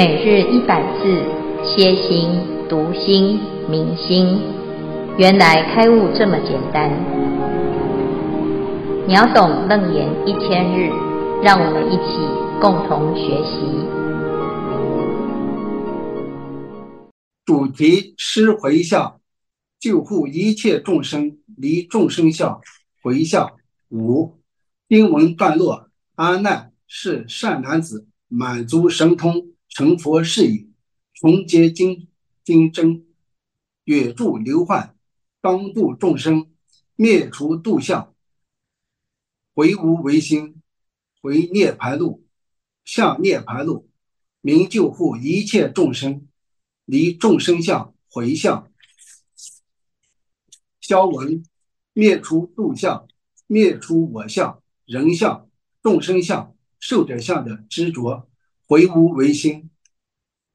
每日一百字，歇心、读心、明心，原来开悟这么简单。秒懂楞严一千日，让我们一起共同学习。主题：施回向，救护一切众生离众生相回向。五经文段落：阿难是善男子，满足神通。成佛事已，重结经经真，远住流患，当度众生，灭除度相，回无为心，回涅槃路，向涅槃路，明救护一切众生，离众生相回向。消文灭除度相，灭除我相、人相、众生相、寿者相的执着。回无为心，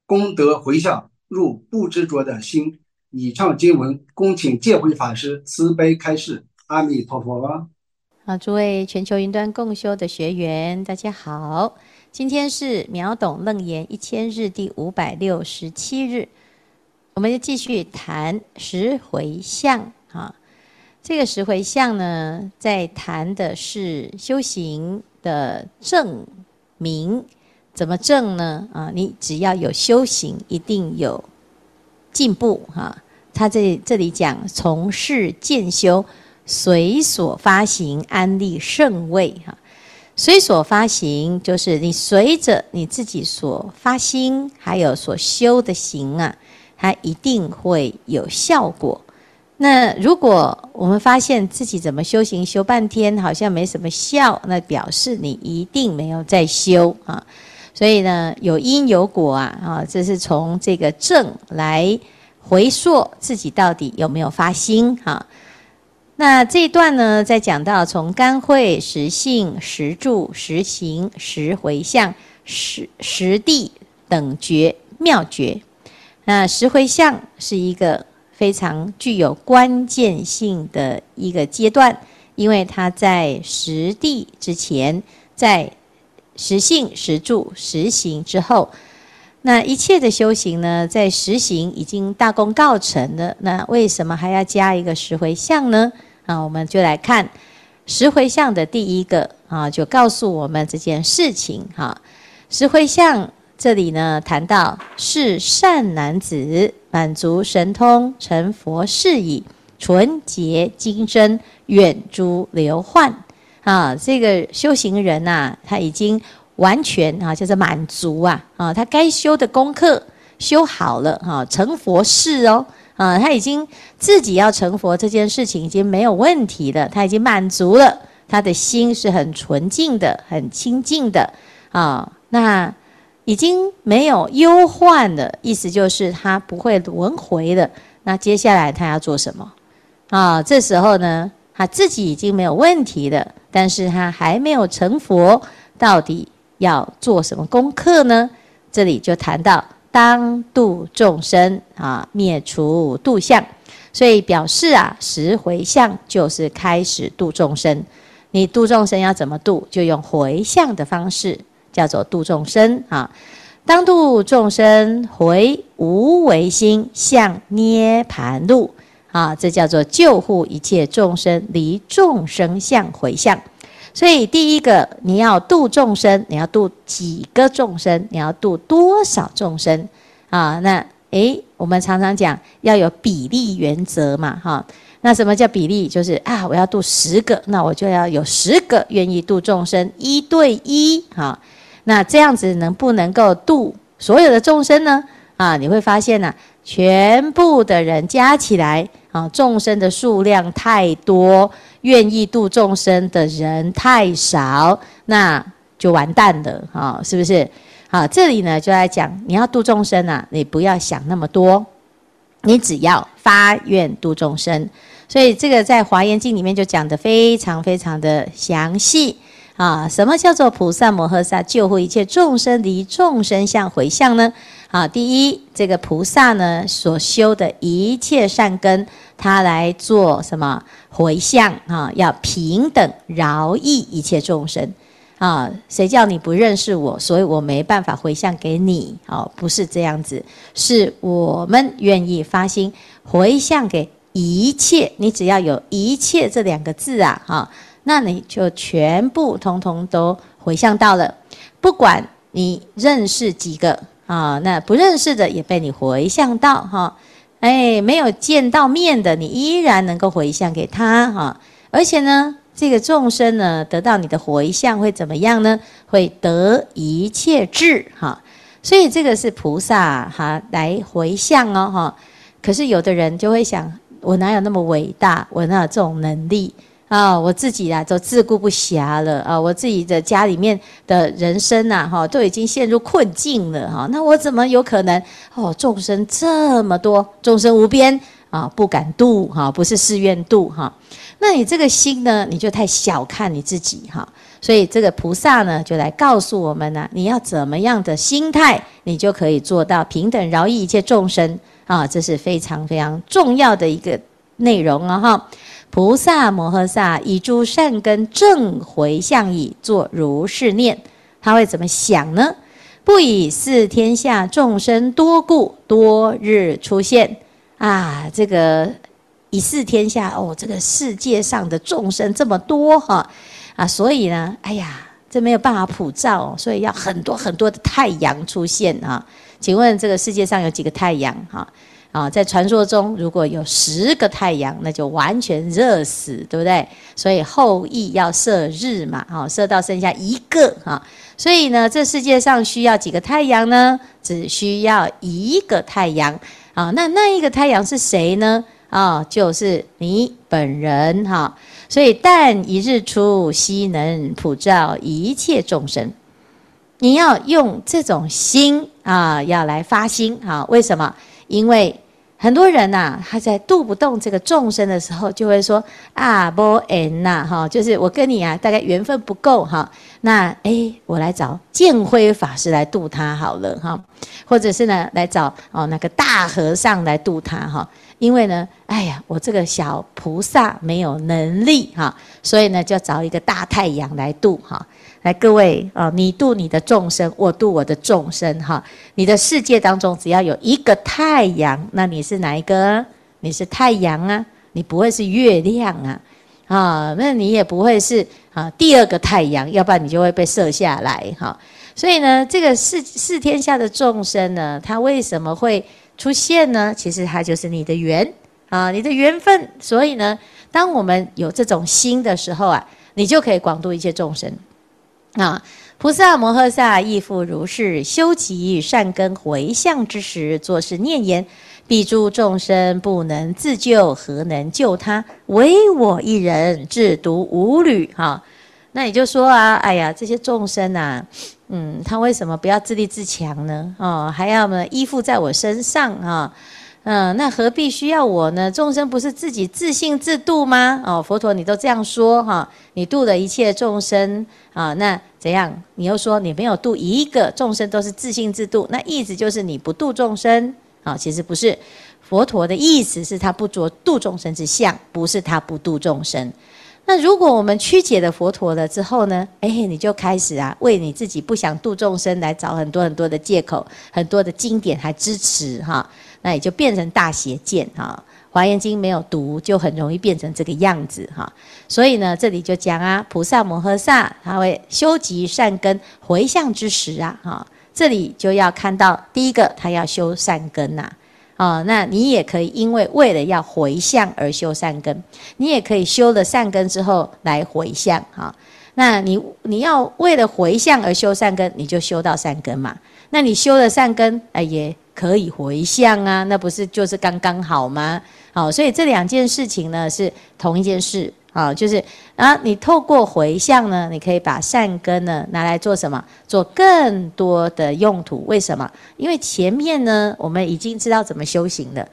功德回向入不执着的心。以上经文，恭请见辉法师慈悲开示。阿弥陀佛。好，诸位全球云端共修的学员，大家好。今天是秒懂楞严一千日第五百六十七日，我们就继续谈十回向。啊，这个施回向呢，在谈的是修行的证明。怎么证呢？啊，你只要有修行，一定有进步哈。他这这里讲从事渐修，随所发行安立圣位哈。随所发行就是你随着你自己所发心，还有所修的行啊，它一定会有效果。那如果我们发现自己怎么修行修半天，好像没什么效，那表示你一定没有在修啊。所以呢，有因有果啊，啊，这是从这个正来回溯自己到底有没有发心哈。那这一段呢，在讲到从干慧、实性、实住、实行、实回向、实实地等觉妙觉。那实回向是一个非常具有关键性的一个阶段，因为它在实地之前，在实性、实住、实行之后，那一切的修行呢，在实行已经大功告成了。那为什么还要加一个施回向呢？啊，我们就来看施回向的第一个啊，就告诉我们这件事情哈。施回向这里呢，谈到是善男子，满足神通，成佛事已，纯洁精真，远诸流患。啊，这个修行人呐、啊，他已经完全啊，就是满足啊，啊，他该修的功课修好了，哈、啊，成佛事哦，啊，他已经自己要成佛这件事情已经没有问题了，他已经满足了，他的心是很纯净的，很清净的，啊，那已经没有忧患了，意思就是他不会轮回了。那接下来他要做什么？啊，这时候呢，他自己已经没有问题了。但是他还没有成佛，到底要做什么功课呢？这里就谈到当度众生啊，灭除度相，所以表示啊，十回向就是开始度众生。你度众生要怎么度？就用回向的方式，叫做度众生啊。当度众生回无为心，向涅盘路。啊，这叫做救护一切众生离众生相回向。所以第一个，你要度众生，你要度几个众生，你要度多少众生啊？那诶，我们常常讲要有比例原则嘛，哈。那什么叫比例？就是啊，我要度十个，那我就要有十个愿意度众生，一对一哈。那这样子能不能够度所有的众生呢？啊，你会发现呢、啊，全部的人加起来。啊，众生的数量太多，愿意度众生的人太少，那就完蛋了啊！是不是？好，这里呢就来讲，你要度众生啊，你不要想那么多，你只要发愿度众生。所以这个在《华严经》里面就讲得非常非常的详细啊。什么叫做菩萨摩诃萨救护一切众生离众生相回向呢？啊，第一，这个菩萨呢所修的一切善根。他来做什么回向啊？要平等饶益一切众生啊，谁叫你不认识我，所以我没办法回向给你。哦，不是这样子，是我们愿意发心回向给一切。你只要有一切这两个字啊，哈，那你就全部通通都回向到了。不管你认识几个啊，那不认识的也被你回向到哈。哎，没有见到面的，你依然能够回向给他哈。而且呢。这个众生呢，得到你的回向会怎么样呢？会得一切智哈，所以这个是菩萨哈来回向哦哈。可是有的人就会想，我哪有那么伟大？我哪有这种能力啊？我自己啊都自顾不暇了啊！我自己的家里面的人生呐哈，都已经陷入困境了哈。那我怎么有可能？哦，众生这么多，众生无边啊，不敢度哈，不是誓愿度哈。那你这个心呢，你就太小看你自己哈，所以这个菩萨呢，就来告诉我们呢，你要怎么样的心态，你就可以做到平等饶益一切众生啊，这是非常非常重要的一个内容啊哈。菩萨摩诃萨以诸善根正回向以，作如是念，他会怎么想呢？不以四天下众生多故，多日出现啊，这个。以四天下哦，这个世界上的众生这么多哈啊，所以呢，哎呀，这没有办法普照，所以要很多很多的太阳出现啊。请问这个世界上有几个太阳哈？啊在传说中，如果有十个太阳，那就完全热死，对不对？所以后羿要射日嘛，哈，射到剩下一个哈。所以呢，这世界上需要几个太阳呢？只需要一个太阳啊。那那一个太阳是谁呢？啊、就是你本人哈，所以但一日出，悉能普照一切众生。你要用这种心啊，要来发心啊。为什么？因为很多人呐、啊，他在渡不动这个众生的时候，就会说啊，无缘呐，哈，就是我跟你啊，大概缘分不够哈。那哎，我来找见辉法师来渡他好了哈，或者是呢，来找哦那个大和尚来渡他哈。因为呢，哎呀，我这个小菩萨没有能力哈，所以呢，就找一个大太阳来度哈。来，各位啊，你度你的众生，我度我的众生哈。你的世界当中只要有一个太阳，那你是哪一个？你是太阳啊，你不会是月亮啊，啊，那你也不会是啊第二个太阳，要不然你就会被射下来哈。所以呢，这个四四天下的众生呢，他为什么会？出现呢，其实它就是你的缘啊，你的缘分。所以呢，当我们有这种心的时候啊，你就可以广度一切众生啊。菩萨摩诃萨亦复如是，修集善根回向之时，作是念言：彼诸众生不能自救，何能救他？唯我一人，自独无虑。哈，那你就说啊，哎呀，这些众生啊。嗯，他为什么不要自立自强呢？哦，还要呢依附在我身上啊？嗯，那何必需要我呢？众生不是自己自性自度吗？哦，佛陀你都这样说哈，你度了一切众生啊，那怎样？你又说你没有度一个众生都是自性自度，那意思就是你不度众生啊？其实不是，佛陀的意思是他不着度众生之相，不是他不度众生。那如果我们曲解了佛陀了之后呢？哎，你就开始啊，为你自己不想度众生来找很多很多的借口，很多的经典还支持哈，那也就变成大邪见哈。华严经没有读，就很容易变成这个样子哈。所以呢，这里就讲啊，菩萨摩诃萨他会修集善根回向之时啊，哈，这里就要看到第一个，他要修善根呐。啊、哦，那你也可以因为为了要回向而修善根，你也可以修了善根之后来回向哈、那你你要为了回向而修善根，你就修到善根嘛。那你修了善根，哎，也可以回向啊，那不是就是刚刚好吗？好、所以这两件事情呢是同一件事。啊，就是啊，你透过回向呢，你可以把善根呢拿来做什么？做更多的用途。为什么？因为前面呢，我们已经知道怎么修行了。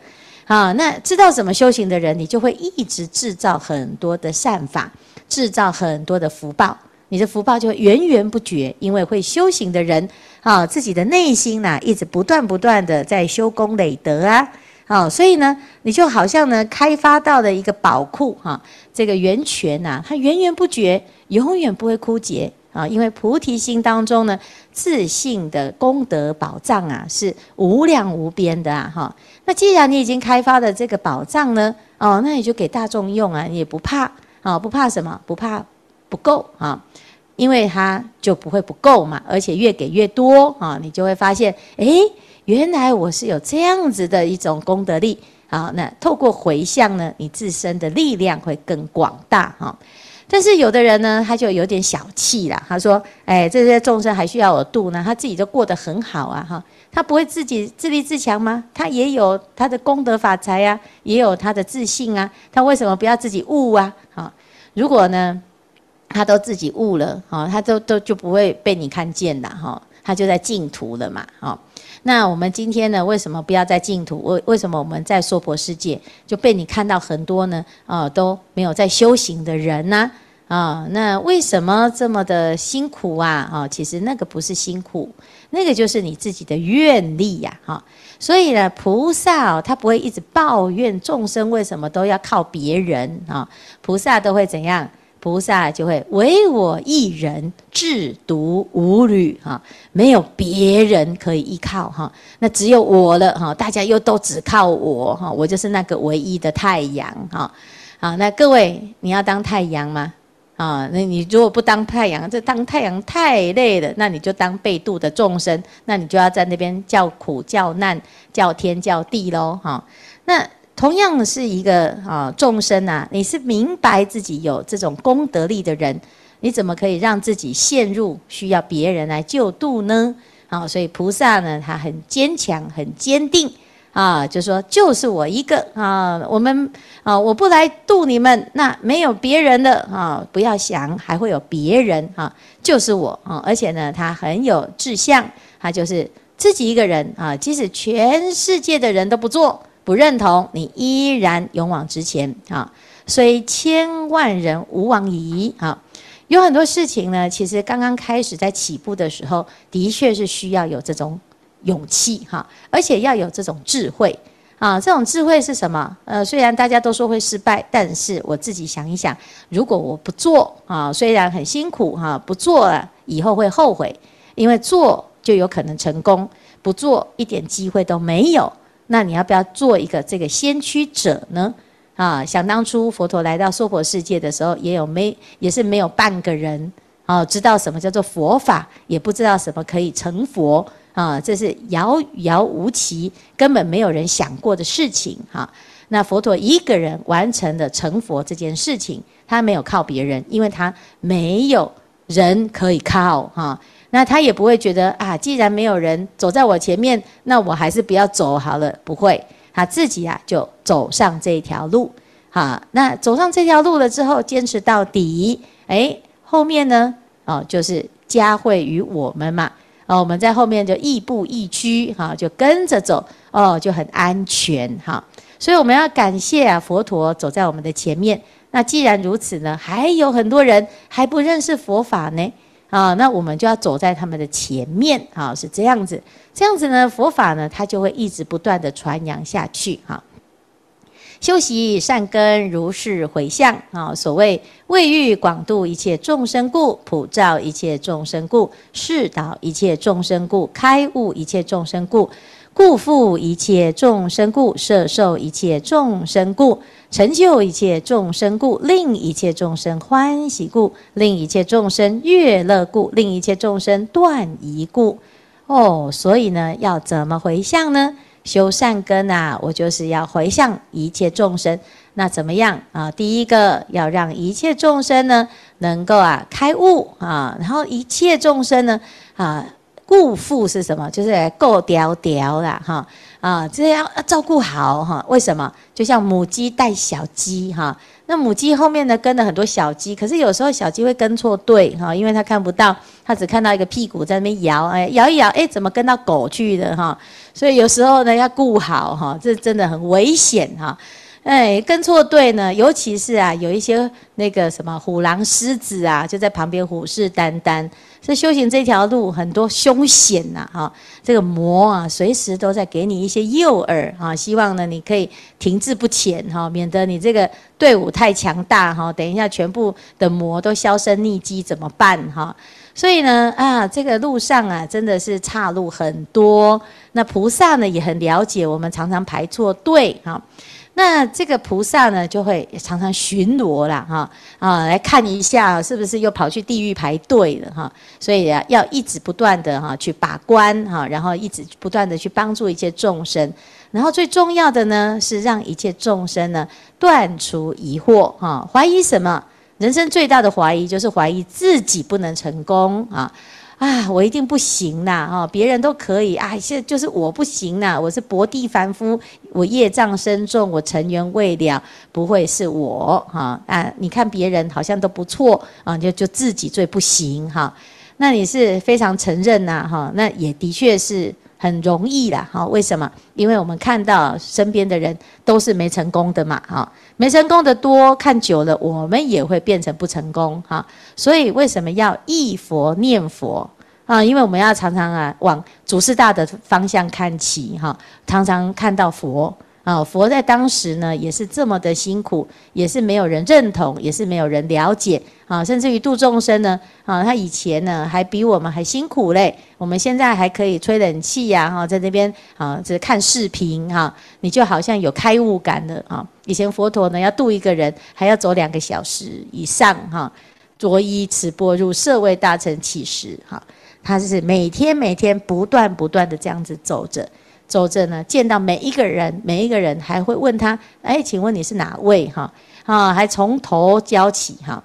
啊，那知道怎么修行的人，你就会一直制造很多的善法，制造很多的福报，你的福报就会源源不绝。因为会修行的人，啊，自己的内心呐，一直不断不断的在修功累德啊。啊，所以呢，你就好像呢，开发到了一个宝库哈，这个源泉呐，它源源不绝，永远不会枯竭啊，因为菩提心当中呢，自信的功德宝藏啊，是无量无边的啊，哈。那既然你已经开发的这个宝藏呢，哦，那你就给大众用啊，你也不怕啊，不怕什么？不怕不够啊，因为它就不会不够嘛，而且越给越多啊，你就会发现，哎，原来我是有这样子的一种功德力。啊，那透过回向呢，你自身的力量会更广大哈。但是有的人呢，他就有点小气啦。他说：“哎，这些众生还需要我度呢？他自己都过得很好啊，哈，他不会自己自立自强吗？他也有他的功德法财啊，也有他的自信啊，他为什么不要自己悟啊？哈，如果呢，他都自己悟了，哈，他都都就不会被你看见了，哈，他就在净土了嘛，哈。”那我们今天呢，为什么不要在净土？为为什么我们在娑婆世界就被你看到很多呢？啊，都没有在修行的人呢？啊，那为什么这么的辛苦啊？啊，其实那个不是辛苦，那个就是你自己的愿力呀！哈，所以呢，菩萨，他不会一直抱怨众生为什么都要靠别人啊，菩萨都会怎样？菩萨就会唯我一人，至独无侣哈，没有别人可以依靠哈，那只有我了哈，大家又都只靠我哈，我就是那个唯一的太阳哈，好，那各位你要当太阳吗？啊，那你如果不当太阳，这当太阳太累了，那你就当被度的众生，那你就要在那边叫苦叫难叫天叫地喽哈，那。同样是一个啊众生啊，你是明白自己有这种功德力的人，你怎么可以让自己陷入需要别人来救度呢？啊，所以菩萨呢，他很坚强，很坚定啊，就说就是我一个啊，我们啊，我不来度你们，那没有别人的啊，不要想还会有别人啊，就是我啊，而且呢，他很有志向，他就是自己一个人啊，即使全世界的人都不做。不认同你，依然勇往直前啊！虽千万人吾往矣啊！有很多事情呢，其实刚刚开始在起步的时候，的确是需要有这种勇气哈，而且要有这种智慧啊！这种智慧是什么？呃，虽然大家都说会失败，但是我自己想一想，如果我不做啊，虽然很辛苦哈，不做了以后会后悔，因为做就有可能成功，不做一点机会都没有。那你要不要做一个这个先驱者呢？啊，想当初佛陀来到娑婆世界的时候，也有没也是没有半个人啊知道什么叫做佛法，也不知道什么可以成佛啊，这是遥遥无期，根本没有人想过的事情哈。那佛陀一个人完成了成佛这件事情，他没有靠别人，因为他没有人可以靠哈。那他也不会觉得啊，既然没有人走在我前面，那我还是不要走好了。不会，他自己啊就走上这条路，好，那走上这条路了之后，坚持到底，哎，后面呢，哦，就是加惠于我们嘛，哦，我们在后面就亦步亦趋，哈，就跟着走，哦，就很安全，哈，所以我们要感谢啊，佛陀走在我们的前面。那既然如此呢，还有很多人还不认识佛法呢。啊，那我们就要走在他们的前面，啊，是这样子，这样子呢，佛法呢，它就会一直不断的传扬下去，哈。修习善根，如是回向，啊，所谓为欲广度一切众生故，普照一切众生故，示导一切众生故，开悟一切众生故。故复一切众生故，摄受一切众生故，成就一切众生故，令一切众生欢喜故，令一切众生悦乐故，令一切众生断疑故。哦，所以呢，要怎么回向呢？修善根啊，我就是要回向一切众生。那怎么样啊？第一个要让一切众生呢，能够啊开悟啊，然后一切众生呢啊。故复是什么？就是够屌屌啦，哈啊，这要照顾好哈。为什么？就像母鸡带小鸡哈，那母鸡后面呢跟了很多小鸡，可是有时候小鸡会跟错队哈，因为它看不到，它只看到一个屁股在那边摇，哎，摇一摇，哎，怎么跟到狗去的哈？所以有时候呢要顾好哈，这真的很危险哈。哎，跟错队呢，尤其是啊，有一些那个什么虎狼狮子啊，就在旁边虎视眈眈。这修行这条路很多凶险呐，哈，这个魔啊，随时都在给你一些诱饵啊，希望呢你可以停滞不前哈，免得你这个队伍太强大哈，等一下全部的魔都销声匿迹怎么办哈？所以呢，啊，这个路上啊，真的是岔路很多。那菩萨呢，也很了解我们常常排错队哈。那这个菩萨呢，就会常常巡逻啦，哈啊，来看一下是不是又跑去地狱排队了哈。所以啊，要一直不断的哈去把关哈，然后一直不断的去帮助一切众生。然后最重要的呢，是让一切众生呢断除疑惑哈，怀疑什么？人生最大的怀疑就是怀疑自己不能成功啊！啊，我一定不行啦！哈，别人都可以啊，现在就是我不行啦！我是薄地凡夫，我业障深重，我成缘未了，不会是我哈啊！你看别人好像都不错啊，就就自己最不行哈。那你是非常承认呐哈？那也的确是。很容易啦，哈，为什么？因为我们看到身边的人都是没成功的嘛，哈，没成功的多，看久了我们也会变成不成功，哈，所以为什么要忆佛念佛啊？因为我们要常常啊往主事大的方向看齐，哈，常常看到佛。啊，佛在当时呢，也是这么的辛苦，也是没有人认同，也是没有人了解啊，甚至于度众生呢，啊，他以前呢还比我们还辛苦嘞。我们现在还可以吹冷气呀，哈，在那边啊，只看视频哈，你就好像有开悟感了啊。以前佛陀呢要度一个人，还要走两个小时以上哈，着衣持钵入舍卫大乘起时哈，他是每天每天不断不断的这样子走着。走着呢，见到每一个人，每一个人还会问他：“哎，请问你是哪位？”哈，啊，还从头教起哈。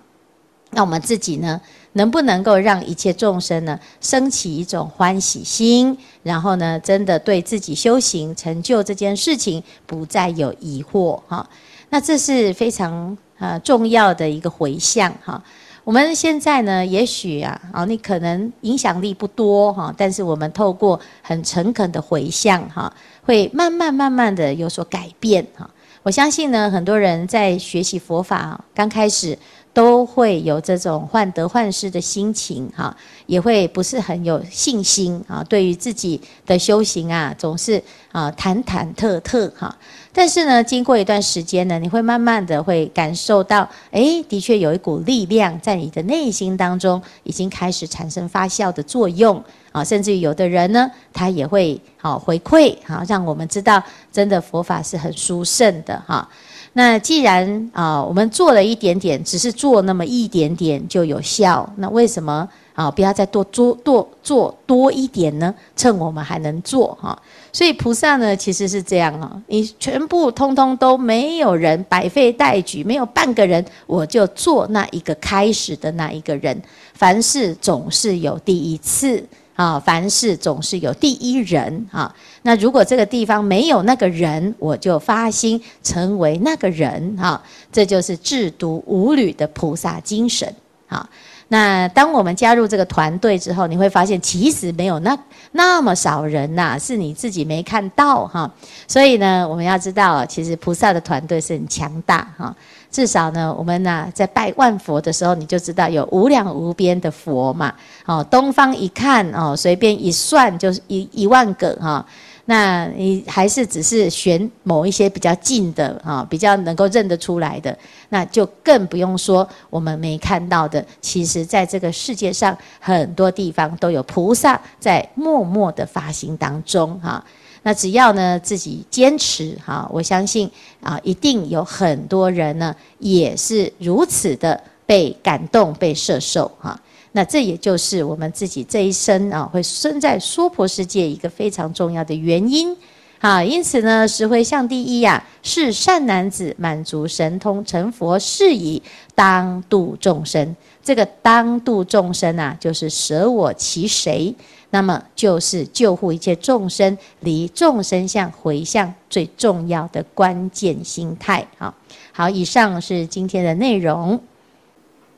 那我们自己呢，能不能够让一切众生呢，升起一种欢喜心，然后呢，真的对自己修行成就这件事情不再有疑惑？哈，那这是非常啊重要的一个回向哈。我们现在呢，也许啊，啊，你可能影响力不多哈，但是我们透过很诚恳的回向哈，会慢慢慢慢的有所改变哈。我相信呢，很多人在学习佛法刚开始。都会有这种患得患失的心情哈，也会不是很有信心啊。对于自己的修行啊，总是啊忐忐忑忑哈。但是呢，经过一段时间呢，你会慢慢的会感受到，诶，的确有一股力量在你的内心当中已经开始产生发酵的作用啊。甚至于有的人呢，他也会好回馈好，让我们知道真的佛法是很殊胜的哈。那既然啊，我们做了一点点，只是做那么一点点就有效，那为什么啊不要再多做多做多一点呢？趁我们还能做哈，所以菩萨呢其实是这样啊，你全部通通都没有人，百废待举，没有半个人，我就做那一个开始的那一个人。凡事总是有第一次。啊，凡事总是有第一人啊。那如果这个地方没有那个人，我就发心成为那个人啊。这就是制毒五吕的菩萨精神啊。那当我们加入这个团队之后，你会发现其实没有那那么少人呐、是你自己没看到哈。所以呢，我们要知道，其实菩萨的团队是很强大哈。至少呢，我们呢在拜万佛的时候，你就知道有无量无边的佛嘛。哦，东方一看哦，随便一算就是一一万个哈。那你还是只是选某一些比较近的啊，比较能够认得出来的，那就更不用说我们没看到的。其实，在这个世界上很多地方都有菩萨在默默的发心当中哈。那只要呢自己坚持哈，我相信啊，一定有很多人呢也是如此的被感动、被摄受哈。那这也就是我们自己这一生啊，会生在娑婆世界一个非常重要的原因啊。因此呢，十回向第一呀，是善男子满足神通成佛事已，当度众生。这个当度众生啊，就是舍我其谁。那么就是救护一切众生离众生相回向最重要的关键心态。好，好，以上是今天的内容。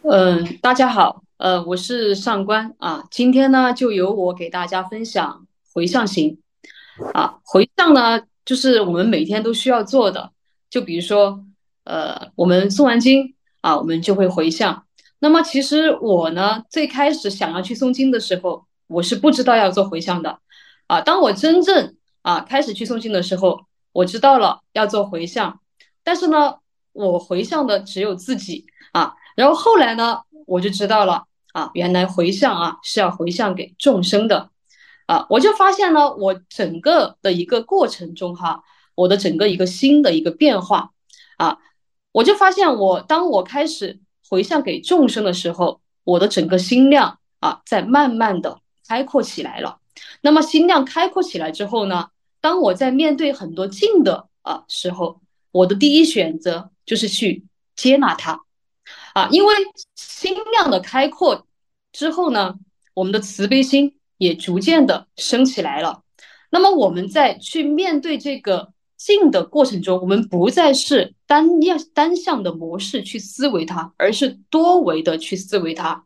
嗯，大家好，呃，我是上官啊。今天呢，就由我给大家分享回向行。啊，回向呢，就是我们每天都需要做的。就比如说，呃，我们诵完经啊，我们就会回向。那么其实我呢，最开始想要去诵经的时候。我是不知道要做回向的，啊，当我真正啊开始去诵经的时候，我知道了要做回向，但是呢，我回向的只有自己啊，然后后来呢，我就知道了啊，原来回向啊是要回向给众生的啊，我就发现呢，我整个的一个过程中哈，我的整个一个心的一个变化啊，我就发现我当我开始回向给众生的时候，我的整个心量啊在慢慢的开阔起来了。那么心量开阔起来之后呢，当我在面对很多境的啊时候，我的第一选择就是去接纳它。啊，因为心量的开阔之后呢，我们的慈悲心也逐渐的升起来了。那么我们在去面对这个境的过程中，我们不再是单样单向的模式去思维它，而是多维的去思维它。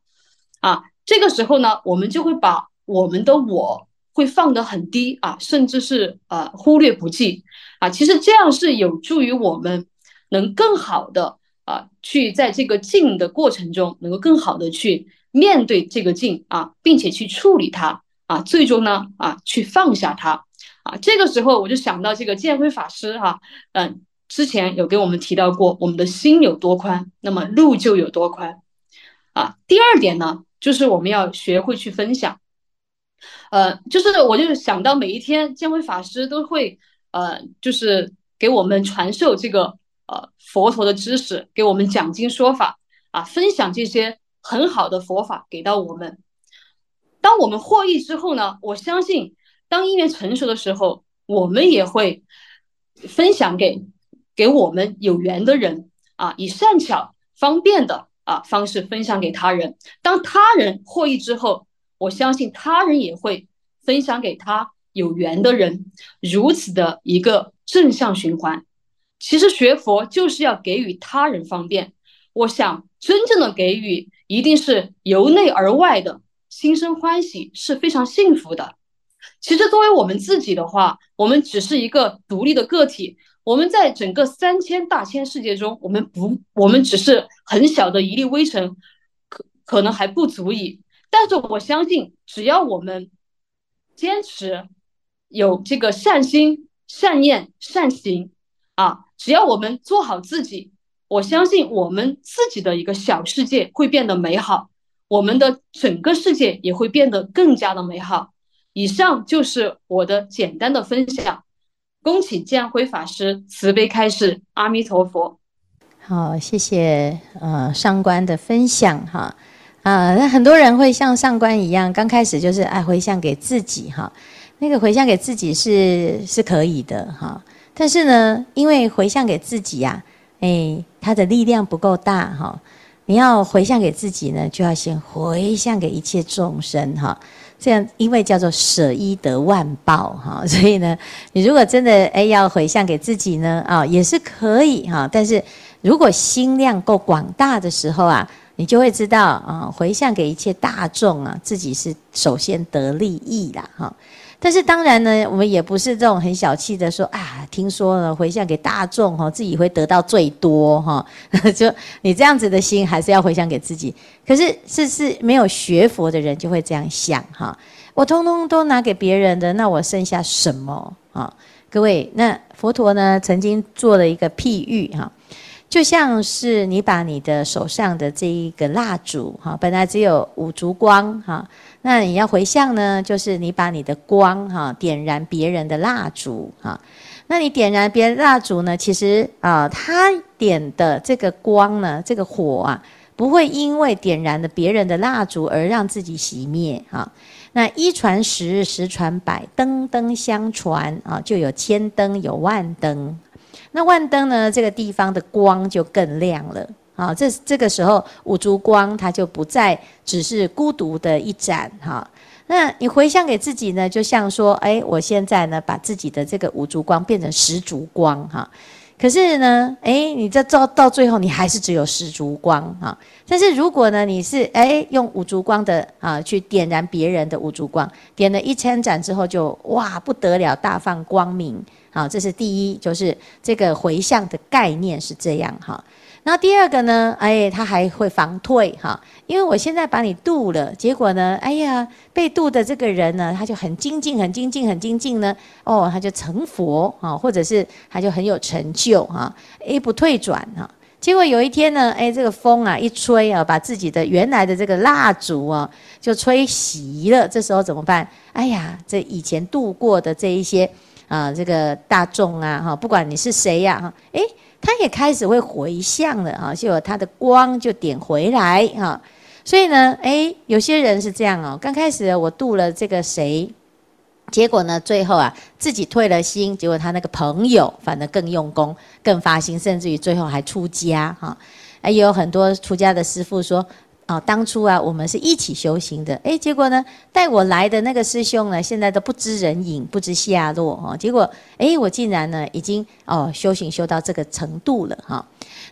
啊，这个时候呢，我们就会把我们的我会放得很低啊，甚至是呃忽略不计啊。其实这样是有助于我们能更好的。啊，去在这个静的过程中，能够更好的去面对这个境啊，并且去处理它啊，最终呢啊，去放下它啊。这个时候我就想到这个建辉法师哈、嗯，之前有给我们提到过，我们的心有多宽，那么路就有多宽啊。第二点呢，就是我们要学会去分享，呃，就是我就想到每一天建辉法师都会呃，就是给我们传授这个。呃，佛陀的知识给我们讲经说法啊，分享这些很好的佛法给到我们。当我们获益之后呢，我相信当因缘成熟的时候，我们也会分享给给我们有缘的人啊，以善巧方便的啊方式分享给他人。当他人获益之后，我相信他人也会分享给他有缘的人，如此的一个正向循环。其实学佛就是要给予他人方便。我想，真正的给予一定是由内而外的，心生欢喜是非常幸福的。其实作为我们自己的话，我们只是一个独立的个体，我们在整个三千大千世界中，我们不，我们只是很小的一粒微尘，可可能还不足以。但是我相信，只要我们坚持有这个善心、善念、善行啊。只要我们做好自己，我相信我们自己的一个小世界会变得美好，我们的整个世界也会变得更加的美好。以上就是我的简单的分享，恭请见辉法师慈悲开示，阿弥陀佛。好，谢谢呃上官的分享哈啊，那很多人会像上官一样，刚开始就是爱回向给自己哈，那个回向给自己是是可以的哈。但是呢，因为回向给自己呀、啊，哎，他的力量不够大哈。你要回向给自己呢，就要先回向给一切众生哈。这样，因为叫做舍一得万报哈。所以呢，你如果真的哎要回向给自己呢，啊，也是可以哈。但是如果心量够广大的时候啊，你就会知道啊，回向给一切大众啊，自己是首先得利益啦哈。但是当然呢，我们也不是这种很小气的说啊，听说了回向给大众哈，自己会得到最多哈。就你这样子的心，还是要回向给自己。可是是是没有学佛的人就会这样想哈，我通通都拿给别人的，那我剩下什么啊？各位，那佛陀呢曾经做了一个譬喻哈，就像是你把你的手上的这一个蜡烛哈，本来只有五烛光哈。那你要回向呢，就是你把你的光哈点燃别人的蜡烛哈。那你点燃别人蜡烛呢，其实啊，他点的这个光呢，这个火啊，不会因为点燃了别人的蜡烛而让自己熄灭哈。那一传十，十传百，灯灯相传啊，就有千灯，有万灯。那万灯呢，这个地方的光就更亮了。啊，这这个时候五烛光它就不再只是孤独的一盏哈。那你回向给自己呢，就像说，哎，我现在呢把自己的这个五烛光变成十烛光哈。可是呢，哎，你这到到最后你还是只有十烛光哈。但是如果呢你是哎用五烛光的啊去点燃别人的五烛光，点了一千盏之后就哇不得了，大放光明。好，这是第一，就是这个回向的概念是这样哈。那第二个呢？哎，他还会防退哈，因为我现在把你度了，结果呢，哎呀，被度的这个人呢，他就很精进、很精进、很精进呢，哦，他就成佛啊，或者是他就很有成就哈，一，不退转哈。结果有一天呢，哎，这个风啊一吹啊，把自己的原来的这个蜡烛啊就吹熄了。这时候怎么办？哎呀，这以前度过的这一些啊，这个大众啊，哈，不管你是谁呀，哈，哎，他也开始会回向了啊，就有他的光就点回来哈。所以呢，哎，有些人是这样哦，刚开始我度了这个谁。结果呢，最后啊，自己退了心，结果他那个朋友反而更用功、更发心，甚至于最后还出家哈。也有很多出家的师父说。哦，当初啊，我们是一起修行的，诶，结果呢，带我来的那个师兄呢，现在都不知人影，不知下落哦。结果，诶，我竟然呢，已经哦，修行修到这个程度了哈。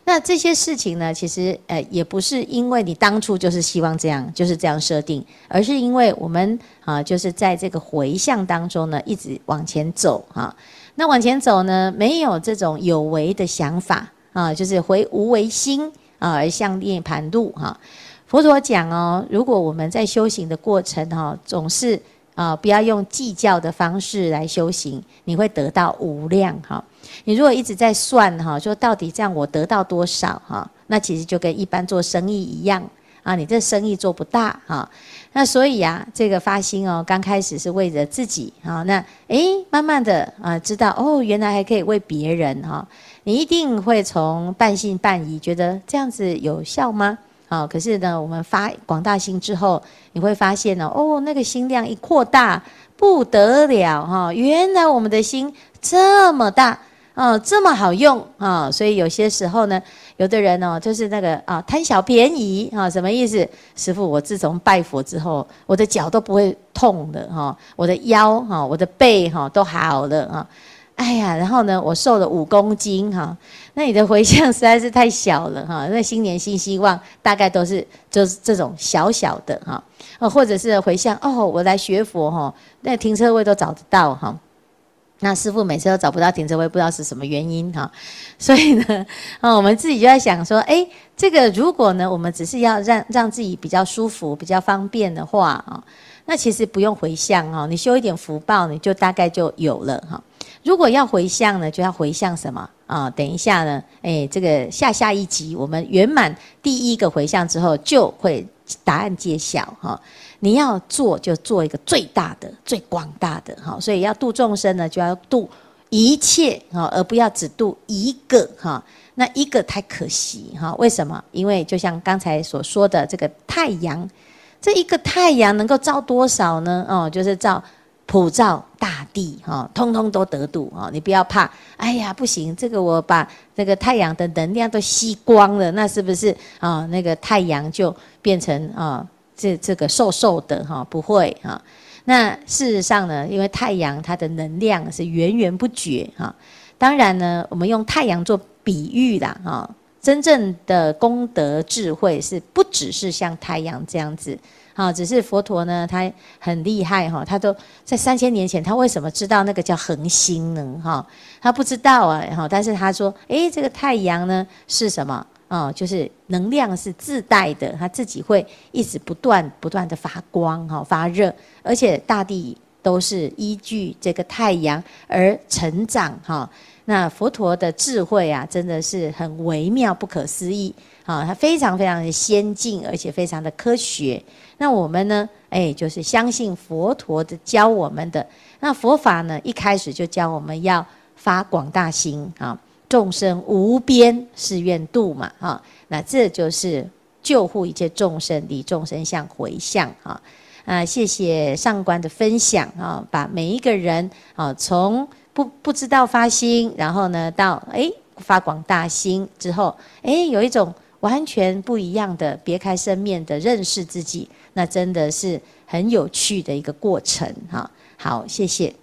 那这些事情呢，其实呃，也不是因为你当初就是希望这样，就是这样设定，而是因为我们啊，就是在这个回向当中呢，一直往前走哈。那往前走呢，没有这种有为的想法啊，就是回无为心啊，而向涅槃路哈。佛陀讲哦，如果我们在修行的过程哈，总是啊不要用计较的方式来修行，你会得到无量哈。你如果一直在算哈，说到底这样我得到多少哈，那其实就跟一般做生意一样啊，你这生意做不大哈。那所以啊，这个发心哦，刚开始是为着自己啊，那诶，慢慢的啊，知道哦，原来还可以为别人哈。你一定会从半信半疑，觉得这样子有效吗？啊，可是呢，我们发广大心之后，你会发现呢，哦，那个心量一扩大不得了哈！原来我们的心这么大啊，这么好用啊！所以有些时候呢，有的人呢，就是那个啊，贪小便宜啊，什么意思？师父，我自从拜佛之后，我的脚都不会痛的哈，我的腰哈，我的背哈都好了啊。哎呀，然后呢，我瘦了五公斤哈，那你的回向实在是太小了哈。那新年新希望大概都是就是这种小小的哈，哦，或者是回向哦，我来学佛哈，那停车位都找得到哈。那师傅每次都找不到停车位，不知道是什么原因哈。所以呢，啊，我们自己就在想说，哎，这个如果呢，我们只是要让让自己比较舒服、比较方便的话啊，那其实不用回向哈，你修一点福报，你就大概就有了哈。如果要回向呢，就要回向什么啊？等一下呢，诶，这个下下一集我们圆满第一个回向之后，就会答案揭晓哈。你要做就做一个最大的、最广大的哈。所以要度众生呢，就要度一切哈，而不要只度一个哈。那一个太可惜哈。为什么？因为就像刚才所说的这个太阳，这一个太阳能够照多少呢？哦，就是照。普照大地，哈，通通都得度，哈，你不要怕。哎呀，不行，这个我把这个太阳的能量都吸光了，那是不是啊？那个太阳就变成啊，这这个瘦瘦的，哈，不会哈。那事实上呢，因为太阳它的能量是源源不绝，哈。当然呢，我们用太阳做比喻啦，哈，真正的功德智慧是不只是像太阳这样子。啊，只是佛陀呢，他很厉害哈，他都在三千年前，他为什么知道那个叫恒星呢？哈，他不知道啊，哈，但是他说，诶，这个太阳呢是什么？啊，就是能量是自带的，他自己会一直不断不断的发光哈，发热，而且大地都是依据这个太阳而成长哈。那佛陀的智慧啊，真的是很微妙不可思议啊，它非常非常的先进，而且非常的科学。那我们呢？哎，就是相信佛陀的教我们的。那佛法呢，一开始就教我们要发广大心啊，众生无边誓愿度嘛，哈。那这就是救护一切众生，离众生相回向啊。啊，谢谢上官的分享啊，把每一个人啊，从不不知道发心，然后呢，到哎发广大心之后，哎，有一种完全不一样的别开生面的认识自己。那真的是很有趣的一个过程哈，好，谢谢。